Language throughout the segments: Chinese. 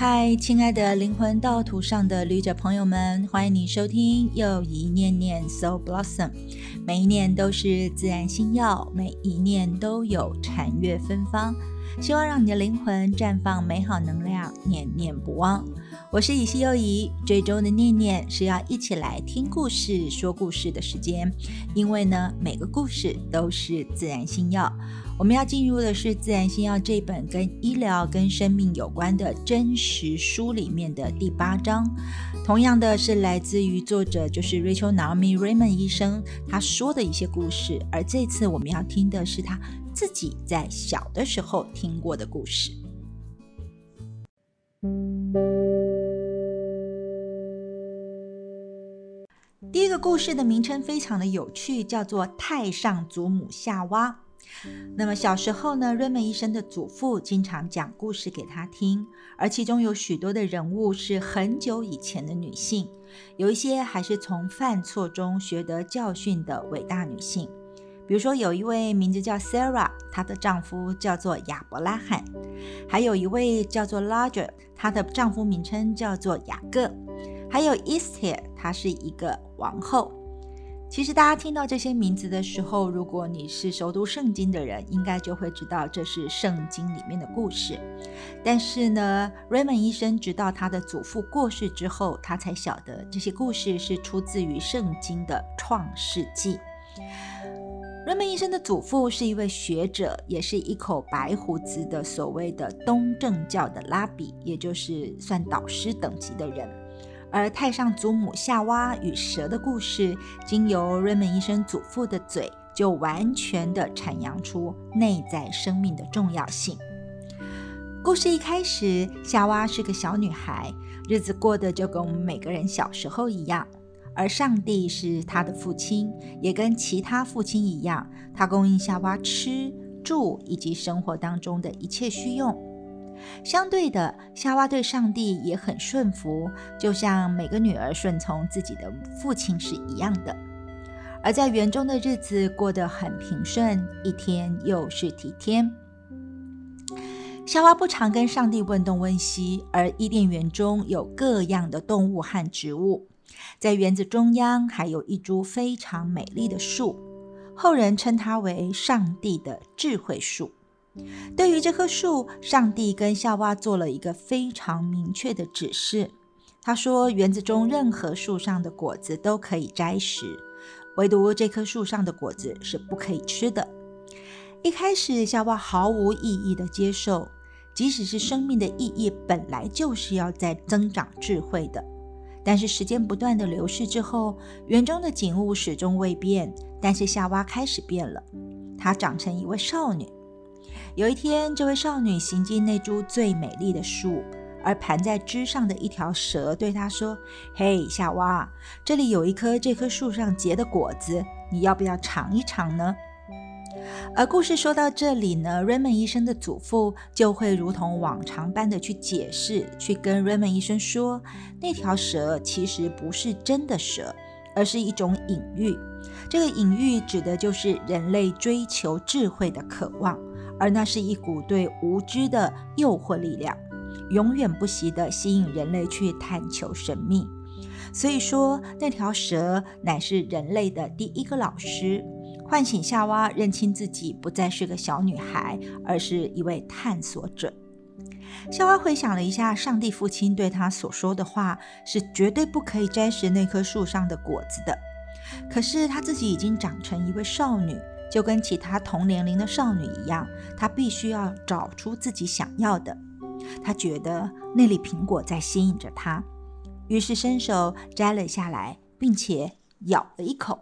嗨，亲爱的灵魂道途上的旅者朋友们，欢迎你收听又一念念 So Blossom。每一念都是自然星耀，每一念都有禅悦芬芳。希望让你的灵魂绽放美好能量，念念不忘。我是以西又怡，这周的念念是要一起来听故事、说故事的时间，因为呢，每个故事都是自然星耀。我们要进入的是《自然星耀》这本跟医疗、跟生命有关的真实书里面的第八章。同样的是来自于作者就是 Rachel Naomi Raymond 医生他说的一些故事，而这次我们要听的是他自己在小的时候听过的故事。这个故事的名称非常的有趣，叫做《太上祖母夏娃》。那么小时候呢，瑞门医生的祖父经常讲故事给他听，而其中有许多的人物是很久以前的女性，有一些还是从犯错中学得教训的伟大女性。比如说，有一位名字叫 Sarah，她的丈夫叫做亚伯拉罕；还有一位叫做 Larger，她的丈夫名称叫做雅各；还有 Esther，她是一个王后。其实大家听到这些名字的时候，如果你是熟读圣经的人，应该就会知道这是圣经里面的故事。但是呢，Raymond 医生直到他的祖父过世之后，他才晓得这些故事是出自于圣经的创世纪。Raymond 医生的祖父是一位学者，也是一口白胡子的所谓的东正教的拉比，也就是算导师等级的人。而太上祖母夏娃与蛇的故事，经由瑞门医生祖父的嘴，就完全的阐扬出内在生命的重要性。故事一开始，夏娃是个小女孩，日子过得就跟我们每个人小时候一样。而上帝是她的父亲，也跟其他父亲一样，他供应夏娃吃住以及生活当中的一切需用。相对的，夏娃对上帝也很顺服，就像每个女儿顺从自己的父亲是一样的。而在园中的日子过得很平顺，一天又是几天。夏娃不常跟上帝问东问西，而伊甸园中有各样的动物和植物，在园子中央还有一株非常美丽的树，后人称它为上帝的智慧树。对于这棵树，上帝跟夏娃做了一个非常明确的指示。他说：“园子中任何树上的果子都可以摘食，唯独这棵树上的果子是不可以吃的。”一开始，夏娃毫无意义的接受，即使是生命的意义本来就是要在增长智慧的。但是时间不断的流逝之后，园中的景物始终未变，但是夏娃开始变了，她长成一位少女。有一天，这位少女行进那株最美丽的树，而盘在枝上的一条蛇对她说：“嘿，夏娃，这里有一颗这棵树上结的果子，你要不要尝一尝呢？”而故事说到这里呢，Raymond 医生的祖父就会如同往常般的去解释，去跟 Raymond 医生说，那条蛇其实不是真的蛇，而是一种隐喻。这个隐喻指的就是人类追求智慧的渴望。而那是一股对无知的诱惑力量，永远不息地吸引人类去探求神秘。所以说，那条蛇乃是人类的第一个老师，唤醒夏娃认清自己不再是个小女孩，而是一位探索者。夏娃回想了一下，上帝父亲对她所说的话，是绝对不可以摘食那棵树上的果子的。可是她自己已经长成一位少女。就跟其他同年龄的少女一样，她必须要找出自己想要的。她觉得那粒苹果在吸引着她，于是伸手摘了下来，并且咬了一口。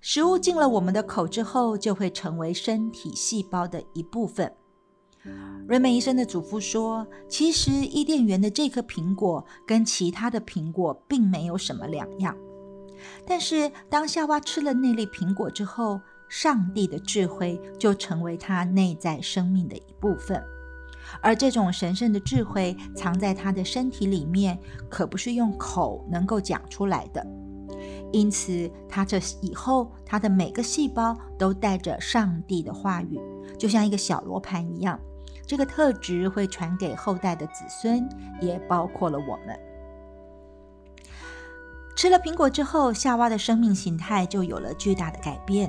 食物进了我们的口之后，就会成为身体细胞的一部分。瑞美医生的祖父说：“其实伊甸园的这颗苹果跟其他的苹果并没有什么两样。”但是，当夏娃吃了那粒苹果之后，上帝的智慧就成为他内在生命的一部分，而这种神圣的智慧藏在他的身体里面，可不是用口能够讲出来的。因此，他这以后，他的每个细胞都带着上帝的话语，就像一个小罗盘一样，这个特质会传给后代的子孙，也包括了我们。吃了苹果之后，夏娃的生命形态就有了巨大的改变。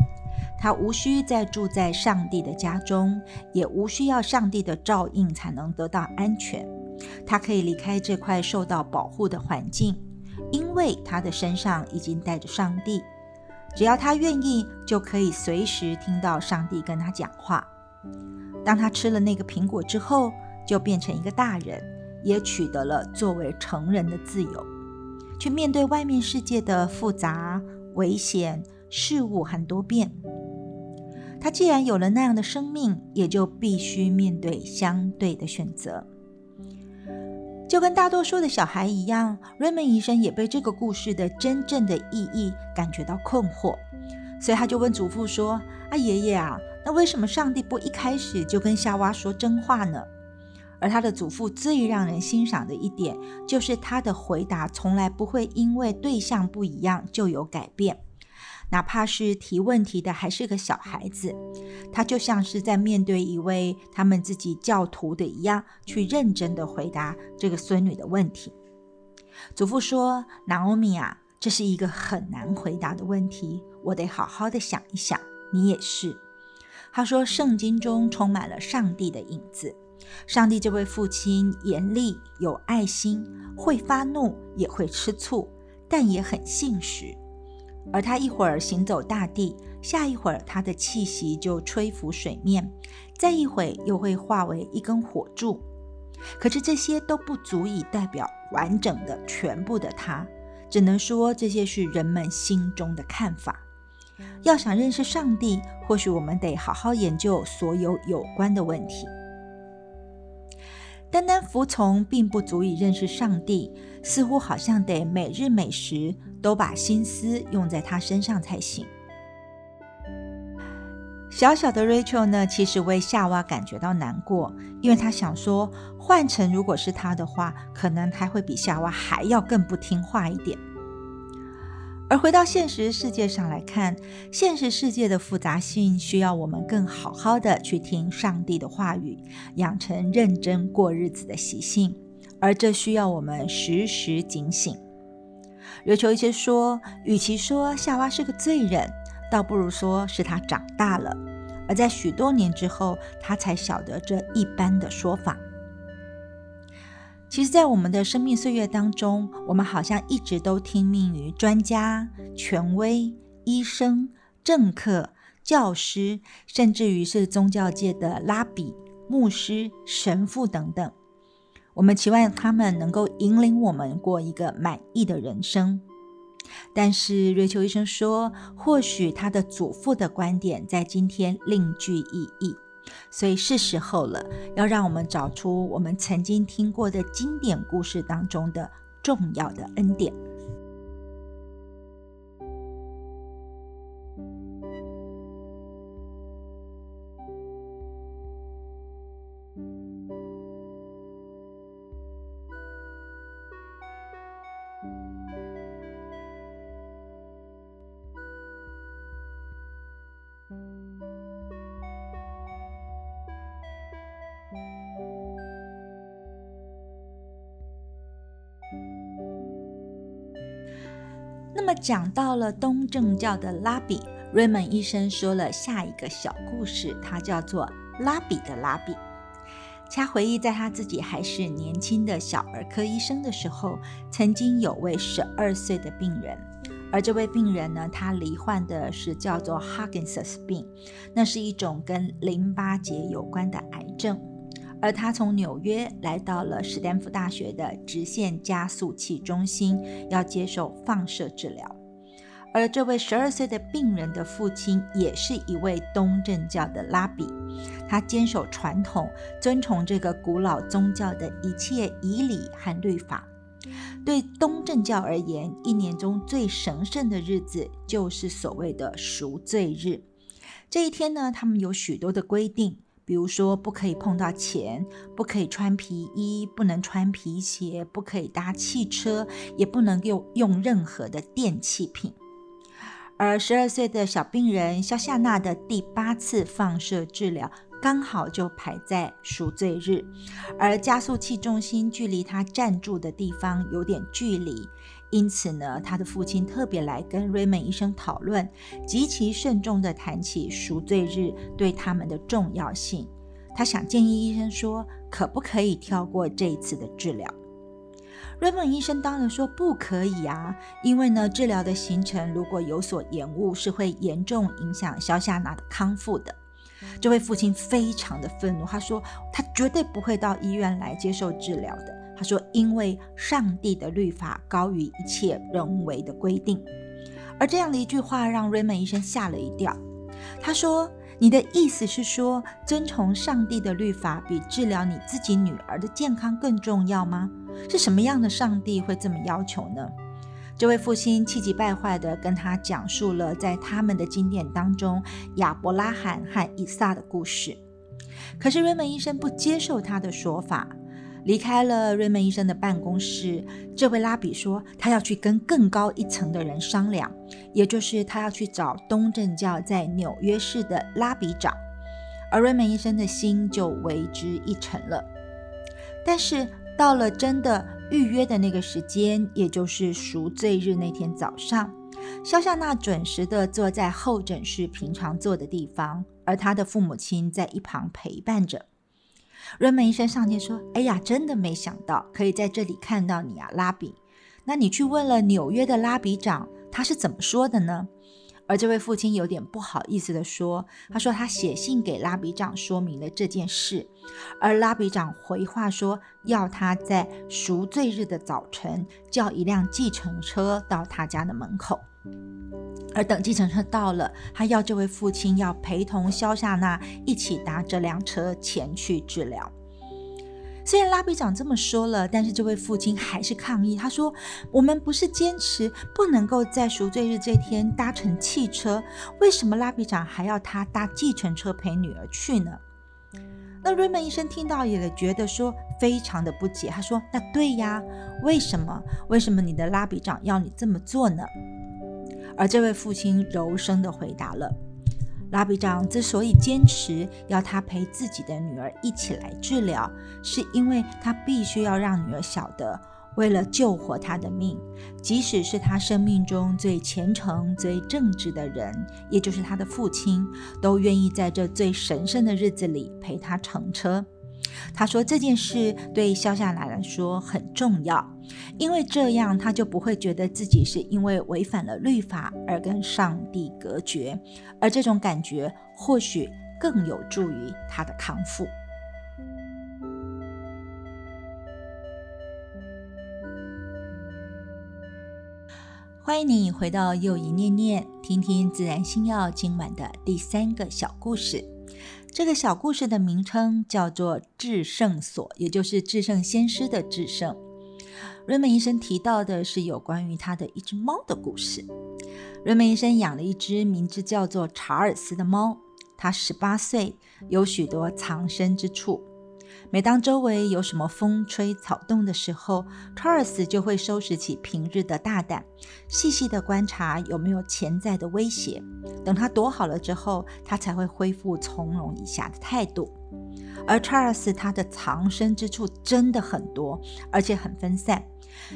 他无需再住在上帝的家中，也无需要上帝的照应才能得到安全。他可以离开这块受到保护的环境，因为他的身上已经带着上帝。只要他愿意，就可以随时听到上帝跟他讲话。当他吃了那个苹果之后，就变成一个大人，也取得了作为成人的自由，去面对外面世界的复杂、危险事物很多变。他既然有了那样的生命，也就必须面对相对的选择。就跟大多数的小孩一样，瑞门医生也被这个故事的真正的意义感觉到困惑，所以他就问祖父说：“啊，爷爷啊，那为什么上帝不一开始就跟夏娃说真话呢？”而他的祖父最让人欣赏的一点，就是他的回答从来不会因为对象不一样就有改变。哪怕是提问题的还是个小孩子，他就像是在面对一位他们自己教徒的一样，去认真的回答这个孙女的问题。祖父说：“拿欧米啊，这是一个很难回答的问题，我得好好的想一想。你也是。”他说：“圣经中充满了上帝的影子，上帝这位父亲严厉有爱心，会发怒也会吃醋，但也很信实。”而他一会儿行走大地，下一会儿他的气息就吹拂水面，再一会又会化为一根火柱。可是这些都不足以代表完整的全部的他，只能说这些是人们心中的看法。要想认识上帝，或许我们得好好研究所有有关的问题。单单服从并不足以认识上帝，似乎好像得每日每时都把心思用在他身上才行。小小的 Rachel 呢，其实为夏娃感觉到难过，因为他想说，换成如果是他的话，可能还会比夏娃还要更不听话一点。而回到现实世界上来看，现实世界的复杂性需要我们更好好的去听上帝的话语，养成认真过日子的习性，而这需要我们时时警醒。有求一些说，与其说夏娃是个罪人，倒不如说是他长大了，而在许多年之后，他才晓得这一般的说法。其实，在我们的生命岁月当中，我们好像一直都听命于专家、权威、医生、政客、教师，甚至于是宗教界的拉比、牧师、神父等等。我们期望他们能够引领我们过一个满意的人生。但是，瑞秋医生说，或许他的祖父的观点在今天另具意义。所以是时候了，要让我们找出我们曾经听过的经典故事当中的重要的恩典。那么讲到了东正教的拉比，瑞蒙医生说了下一个小故事，它叫做拉比的拉比。他回忆在他自己还是年轻的小儿科医生的时候，曾经有位十二岁的病人，而这位病人呢，他罹患的是叫做 Huggins 病，那是一种跟淋巴结有关的癌症。而他从纽约来到了史丹福大学的直线加速器中心，要接受放射治疗。而这位十二岁的病人的父亲也是一位东正教的拉比，他坚守传统，遵从这个古老宗教的一切仪礼和律法。对东正教而言，一年中最神圣的日子就是所谓的赎罪日。这一天呢，他们有许多的规定。比如说，不可以碰到钱，不可以穿皮衣，不能穿皮鞋，不可以搭汽车，也不能用用任何的电器品。而十二岁的小病人肖夏娜的第八次放射治疗刚好就排在赎罪日，而加速器中心距离他站住的地方有点距离，因此呢，他的父亲特别来跟 Raymond 医生讨论，极其慎重地谈起赎罪日对他们的重要性。他想建议医生说，可不可以跳过这一次的治疗？瑞蒙医生当然说不可以啊，因为呢，治疗的行程如果有所延误，是会严重影响肖夏娜的康复的。这位父亲非常的愤怒，他说他绝对不会到医院来接受治疗的。他说，因为上帝的律法高于一切人为的规定。而这样的一句话让 Raymond 医生吓了一跳。他说。你的意思是说，遵从上帝的律法比治疗你自己女儿的健康更重要吗？是什么样的上帝会这么要求呢？这位父亲气急败坏地跟他讲述了在他们的经典当中亚伯拉罕和以撒的故事。可是瑞门医生不接受他的说法。离开了瑞门医生的办公室，这位拉比说他要去跟更高一层的人商量，也就是他要去找东正教在纽约市的拉比长，而瑞门医生的心就为之一沉了。但是到了真的预约的那个时间，也就是赎罪日那天早上，肖夏娜准时的坐在候诊室平常坐的地方，而他的父母亲在一旁陪伴着。瑞门医生上前说：“哎呀，真的没想到可以在这里看到你啊，拉比。那你去问了纽约的拉比长，他是怎么说的呢？”而这位父亲有点不好意思地说：“他说他写信给拉比长说明了这件事，而拉比长回话说要他在赎罪日的早晨叫一辆计程车到他家的门口。”而等计程车到了，他要这位父亲要陪同肖夏娜一起搭这辆车前去治疗。虽然拉比长这么说了，但是这位父亲还是抗议。他说：“我们不是坚持不能够在赎罪日这天搭乘汽车，为什么拉比长还要他搭计程车陪女儿去呢？”那瑞门医生听到也觉得说非常的不解。他说：“那对呀，为什么？为什么你的拉比长要你这么做呢？”而这位父亲柔声地回答了：“拉比长之所以坚持要他陪自己的女儿一起来治疗，是因为他必须要让女儿晓得，为了救活她的命，即使是他生命中最虔诚、最正直的人，也就是他的父亲，都愿意在这最神圣的日子里陪他乘车。”他说这件事对肖夏奶来说很重要，因为这样他就不会觉得自己是因为违反了律法而跟上帝隔绝，而这种感觉或许更有助于他的康复。欢迎你回到又一念念，听听自然星耀今晚的第三个小故事。这个小故事的名称叫做“至圣所”，也就是至圣先师的至圣。瑞门医生提到的是有关于他的一只猫的故事。瑞门医生养了一只名字叫做查尔斯的猫，它十八岁，有许多藏身之处。每当周围有什么风吹草动的时候，查尔斯就会收拾起平日的大胆，细细的观察有没有潜在的威胁。等他躲好了之后，他才会恢复从容以下的态度。而查尔斯他的藏身之处真的很多，而且很分散。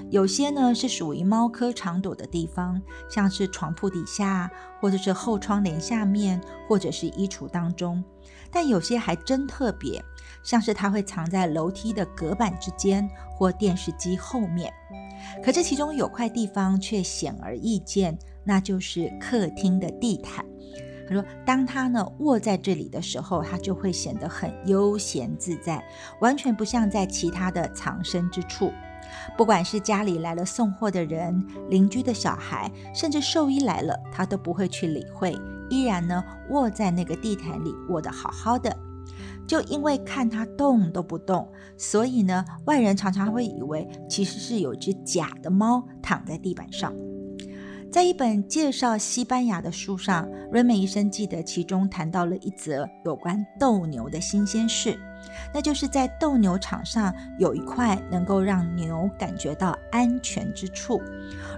有些呢是属于猫科常躲的地方，像是床铺底下，或者是后窗帘下面，或者是衣橱当中。但有些还真特别。像是它会藏在楼梯的隔板之间或电视机后面，可这其中有块地方却显而易见，那就是客厅的地毯。说，当他呢卧在这里的时候，他就会显得很悠闲自在，完全不像在其他的藏身之处。不管是家里来了送货的人、邻居的小孩，甚至兽医来了，他都不会去理会，依然呢卧在那个地毯里，卧得好好的。就因为看它动都不动，所以呢，外人常常会以为其实是有只假的猫躺在地板上。在一本介绍西班牙的书上，瑞美医生记得其中谈到了一则有关斗牛的新鲜事，那就是在斗牛场上有一块能够让牛感觉到安全之处。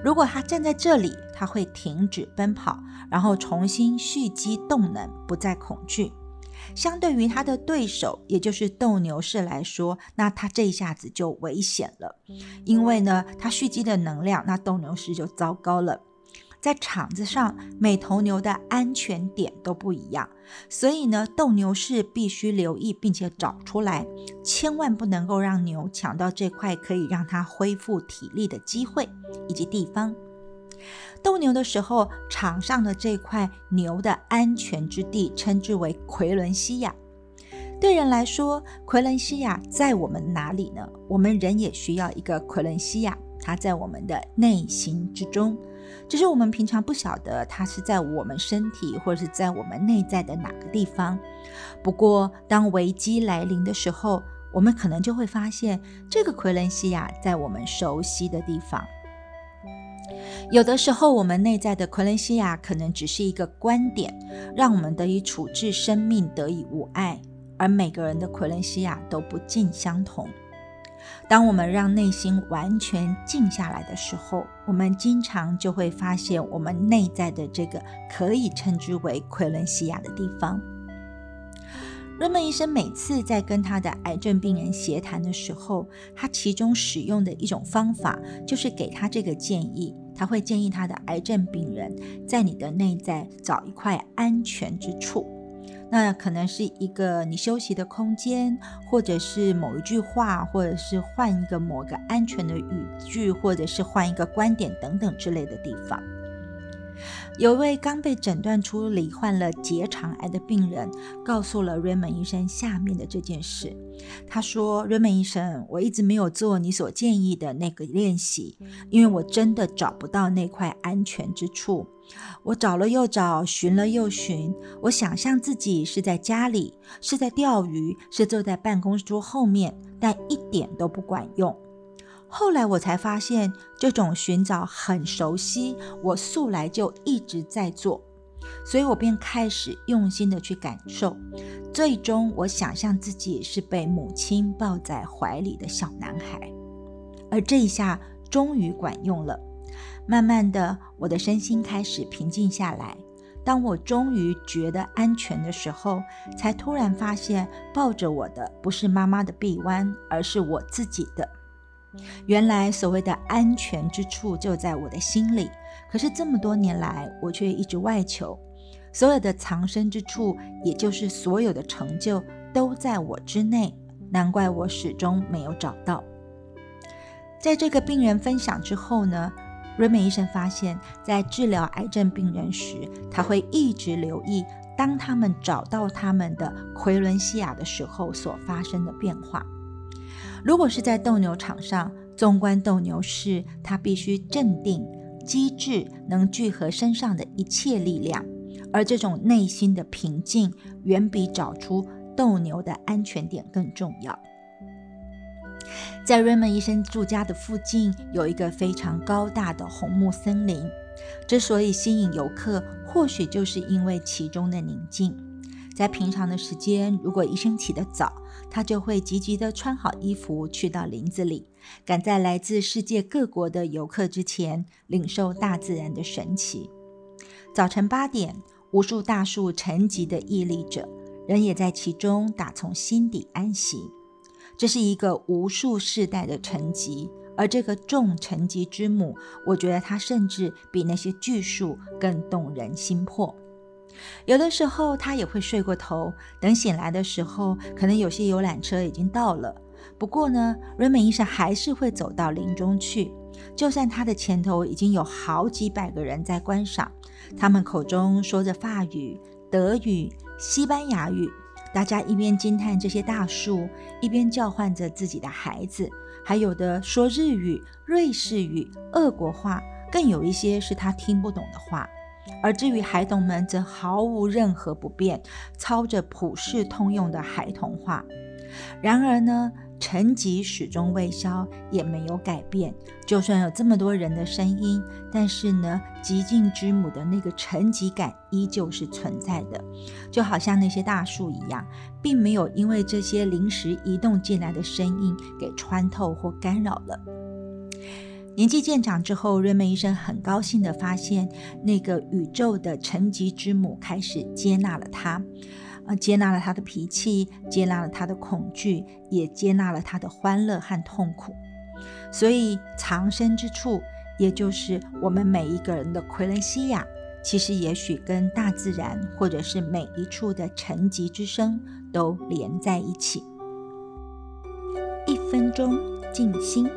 如果它站在这里，它会停止奔跑，然后重新蓄积动能，不再恐惧。相对于他的对手，也就是斗牛士来说，那他这一下子就危险了，因为呢，他蓄积的能量，那斗牛士就糟糕了。在场子上，每头牛的安全点都不一样，所以呢，斗牛士必须留意并且找出来，千万不能够让牛抢到这块可以让它恢复体力的机会以及地方。斗牛的时候，场上的这块牛的安全之地称之为奎伦西亚。对人来说，奎伦西亚在我们哪里呢？我们人也需要一个奎伦西亚，它在我们的内心之中。只是我们平常不晓得它是在我们身体或者是在我们内在的哪个地方。不过，当危机来临的时候，我们可能就会发现这个奎伦西亚在我们熟悉的地方。有的时候，我们内在的奎伦西亚可能只是一个观点，让我们得以处置生命得以无碍，而每个人的奎伦西亚都不尽相同。当我们让内心完全静下来的时候，我们经常就会发现我们内在的这个可以称之为奎伦西亚的地方。瑞门医生每次在跟他的癌症病人协谈的时候，他其中使用的一种方法就是给他这个建议，他会建议他的癌症病人在你的内在找一块安全之处。那可能是一个你休息的空间，或者是某一句话，或者是换一个某个安全的语句，或者是换一个观点等等之类的地方。有位刚被诊断出罹患了结肠癌的病人，告诉了 Raymond 医生下面的这件事。他说：“：“Raymond 医生，我一直没有做你所建议的那个练习，因为我真的找不到那块安全之处。我找了又找，寻了又寻。我想象自己是在家里，是在钓鱼，是坐在办公桌后面，但一点都不管用。”后来我才发现，这种寻找很熟悉，我素来就一直在做，所以我便开始用心的去感受。最终，我想象自己是被母亲抱在怀里的小男孩，而这一下终于管用了。慢慢的，我的身心开始平静下来。当我终于觉得安全的时候，才突然发现，抱着我的不是妈妈的臂弯，而是我自己的。原来所谓的安全之处就在我的心里，可是这么多年来，我却一直外求。所有的藏身之处，也就是所有的成就，都在我之内。难怪我始终没有找到。在这个病人分享之后呢，瑞美医生发现，在治疗癌症病人时，他会一直留意，当他们找到他们的奎伦西亚的时候所发生的变化。如果是在斗牛场上，纵观斗牛士，他必须镇定、机智，能聚合身上的一切力量，而这种内心的平静，远比找出斗牛的安全点更重要。在瑞门医生住家的附近，有一个非常高大的红木森林，之所以吸引游客，或许就是因为其中的宁静。在平常的时间，如果医生起得早，他就会急急地穿好衣服，去到林子里，赶在来自世界各国的游客之前，领受大自然的神奇。早晨八点，无数大树沉寂地屹立着，人也在其中打从心底安息。这是一个无数世代的沉寂，而这个众沉寂之母，我觉得它甚至比那些巨树更动人心魄。有的时候他也会睡过头，等醒来的时候，可能有些游览车已经到了。不过呢，瑞美医生还是会走到林中去，就算他的前头已经有好几百个人在观赏，他们口中说着法语、德语、西班牙语，大家一边惊叹这些大树，一边叫唤着自己的孩子，还有的说日语、瑞士语、俄国话，更有一些是他听不懂的话。而至于孩童们，则毫无任何不便，操着普世通用的孩童话。然而呢，沉寂始终未消，也没有改变。就算有这么多人的声音，但是呢，寂静之母的那个沉寂感依旧是存在的，就好像那些大树一样，并没有因为这些临时移动进来的声音给穿透或干扰了。年纪渐长之后，瑞门医生很高兴地发现，那个宇宙的沉寂之母开始接纳了他。呃，接纳了他的脾气，接纳了他的恐惧，也接纳了他的欢乐和痛苦。所以藏身之处，也就是我们每一个人的奎伦西亚，其实也许跟大自然或者是每一处的沉寂之声都连在一起。一分钟静心。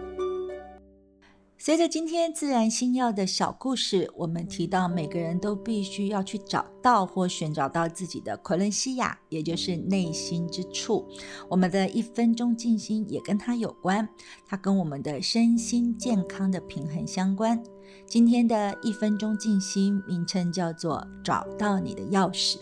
随着今天自然星耀的小故事，我们提到每个人都必须要去找到或寻找到自己的奎伦西亚，也就是内心之处。我们的一分钟静心也跟它有关，它跟我们的身心健康的平衡相关。今天的一分钟静心名称叫做“找到你的钥匙”。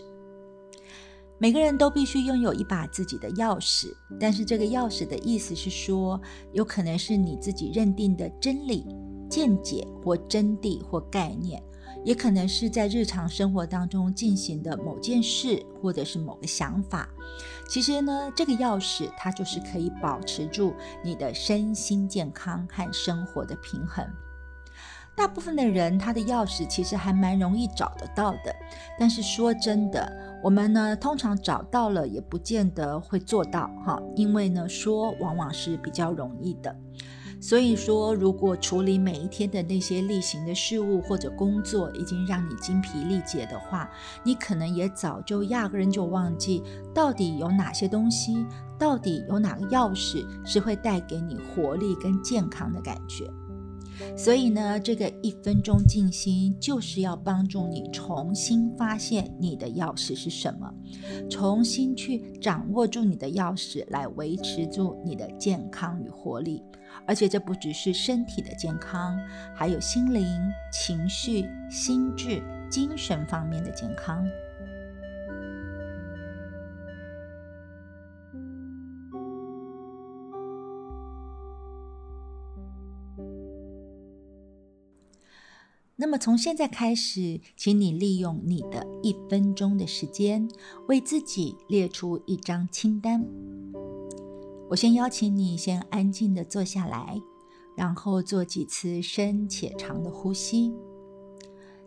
每个人都必须拥有一把自己的钥匙，但是这个钥匙的意思是说，有可能是你自己认定的真理、见解或真谛或概念，也可能是在日常生活当中进行的某件事或者是某个想法。其实呢，这个钥匙它就是可以保持住你的身心健康和生活的平衡。大部分的人，他的钥匙其实还蛮容易找得到的。但是说真的，我们呢通常找到了也不见得会做到哈，因为呢说往往是比较容易的。所以说，如果处理每一天的那些例行的事物或者工作已经让你精疲力竭的话，你可能也早就压根就忘记到底有哪些东西，到底有哪个钥匙是会带给你活力跟健康的感觉。所以呢，这个一分钟静心就是要帮助你重新发现你的钥匙是什么，重新去掌握住你的钥匙，来维持住你的健康与活力。而且这不只是身体的健康，还有心灵、情绪、心智、精神方面的健康。那么从现在开始，请你利用你的一分钟的时间，为自己列出一张清单。我先邀请你先安静的坐下来，然后做几次深且长的呼吸。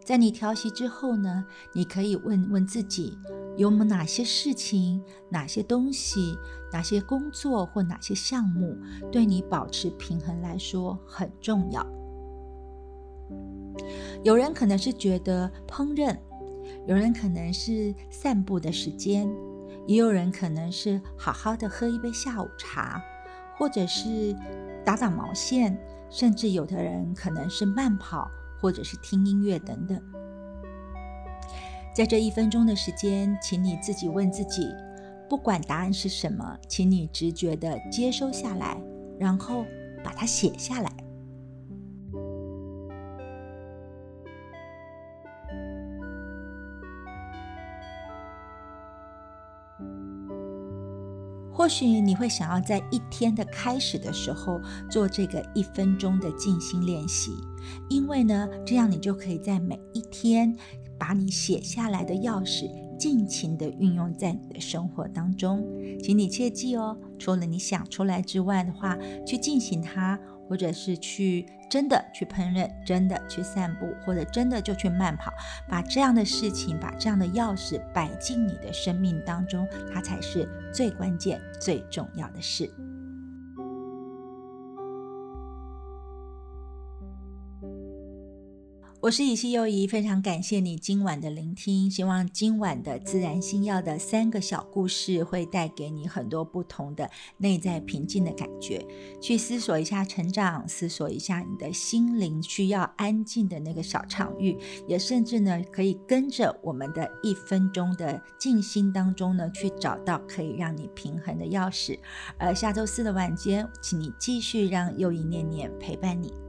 在你调息之后呢，你可以问问自己，有没有哪些事情、哪些东西、哪些工作或哪些项目，对你保持平衡来说很重要。有人可能是觉得烹饪，有人可能是散步的时间，也有人可能是好好的喝一杯下午茶，或者是打打毛线，甚至有的人可能是慢跑，或者是听音乐等等。在这一分钟的时间，请你自己问自己，不管答案是什么，请你直觉的接收下来，然后把它写下来。或许你会想要在一天的开始的时候做这个一分钟的静心练习，因为呢，这样你就可以在每一天把你写下来的钥匙尽情的运用在你的生活当中。请你切记哦，除了你想出来之外的话，去进行它。或者是去真的去烹饪，真的去散步，或者真的就去慢跑，把这样的事情，把这样的钥匙摆进你的生命当中，它才是最关键、最重要的事。我是以西优怡，非常感谢你今晚的聆听。希望今晚的自然星耀的三个小故事会带给你很多不同的内在平静的感觉。去思索一下成长，思索一下你的心灵需要安静的那个小场域，也甚至呢可以跟着我们的一分钟的静心当中呢去找到可以让你平衡的钥匙。而下周四的晚间，请你继续让右一念念陪伴你。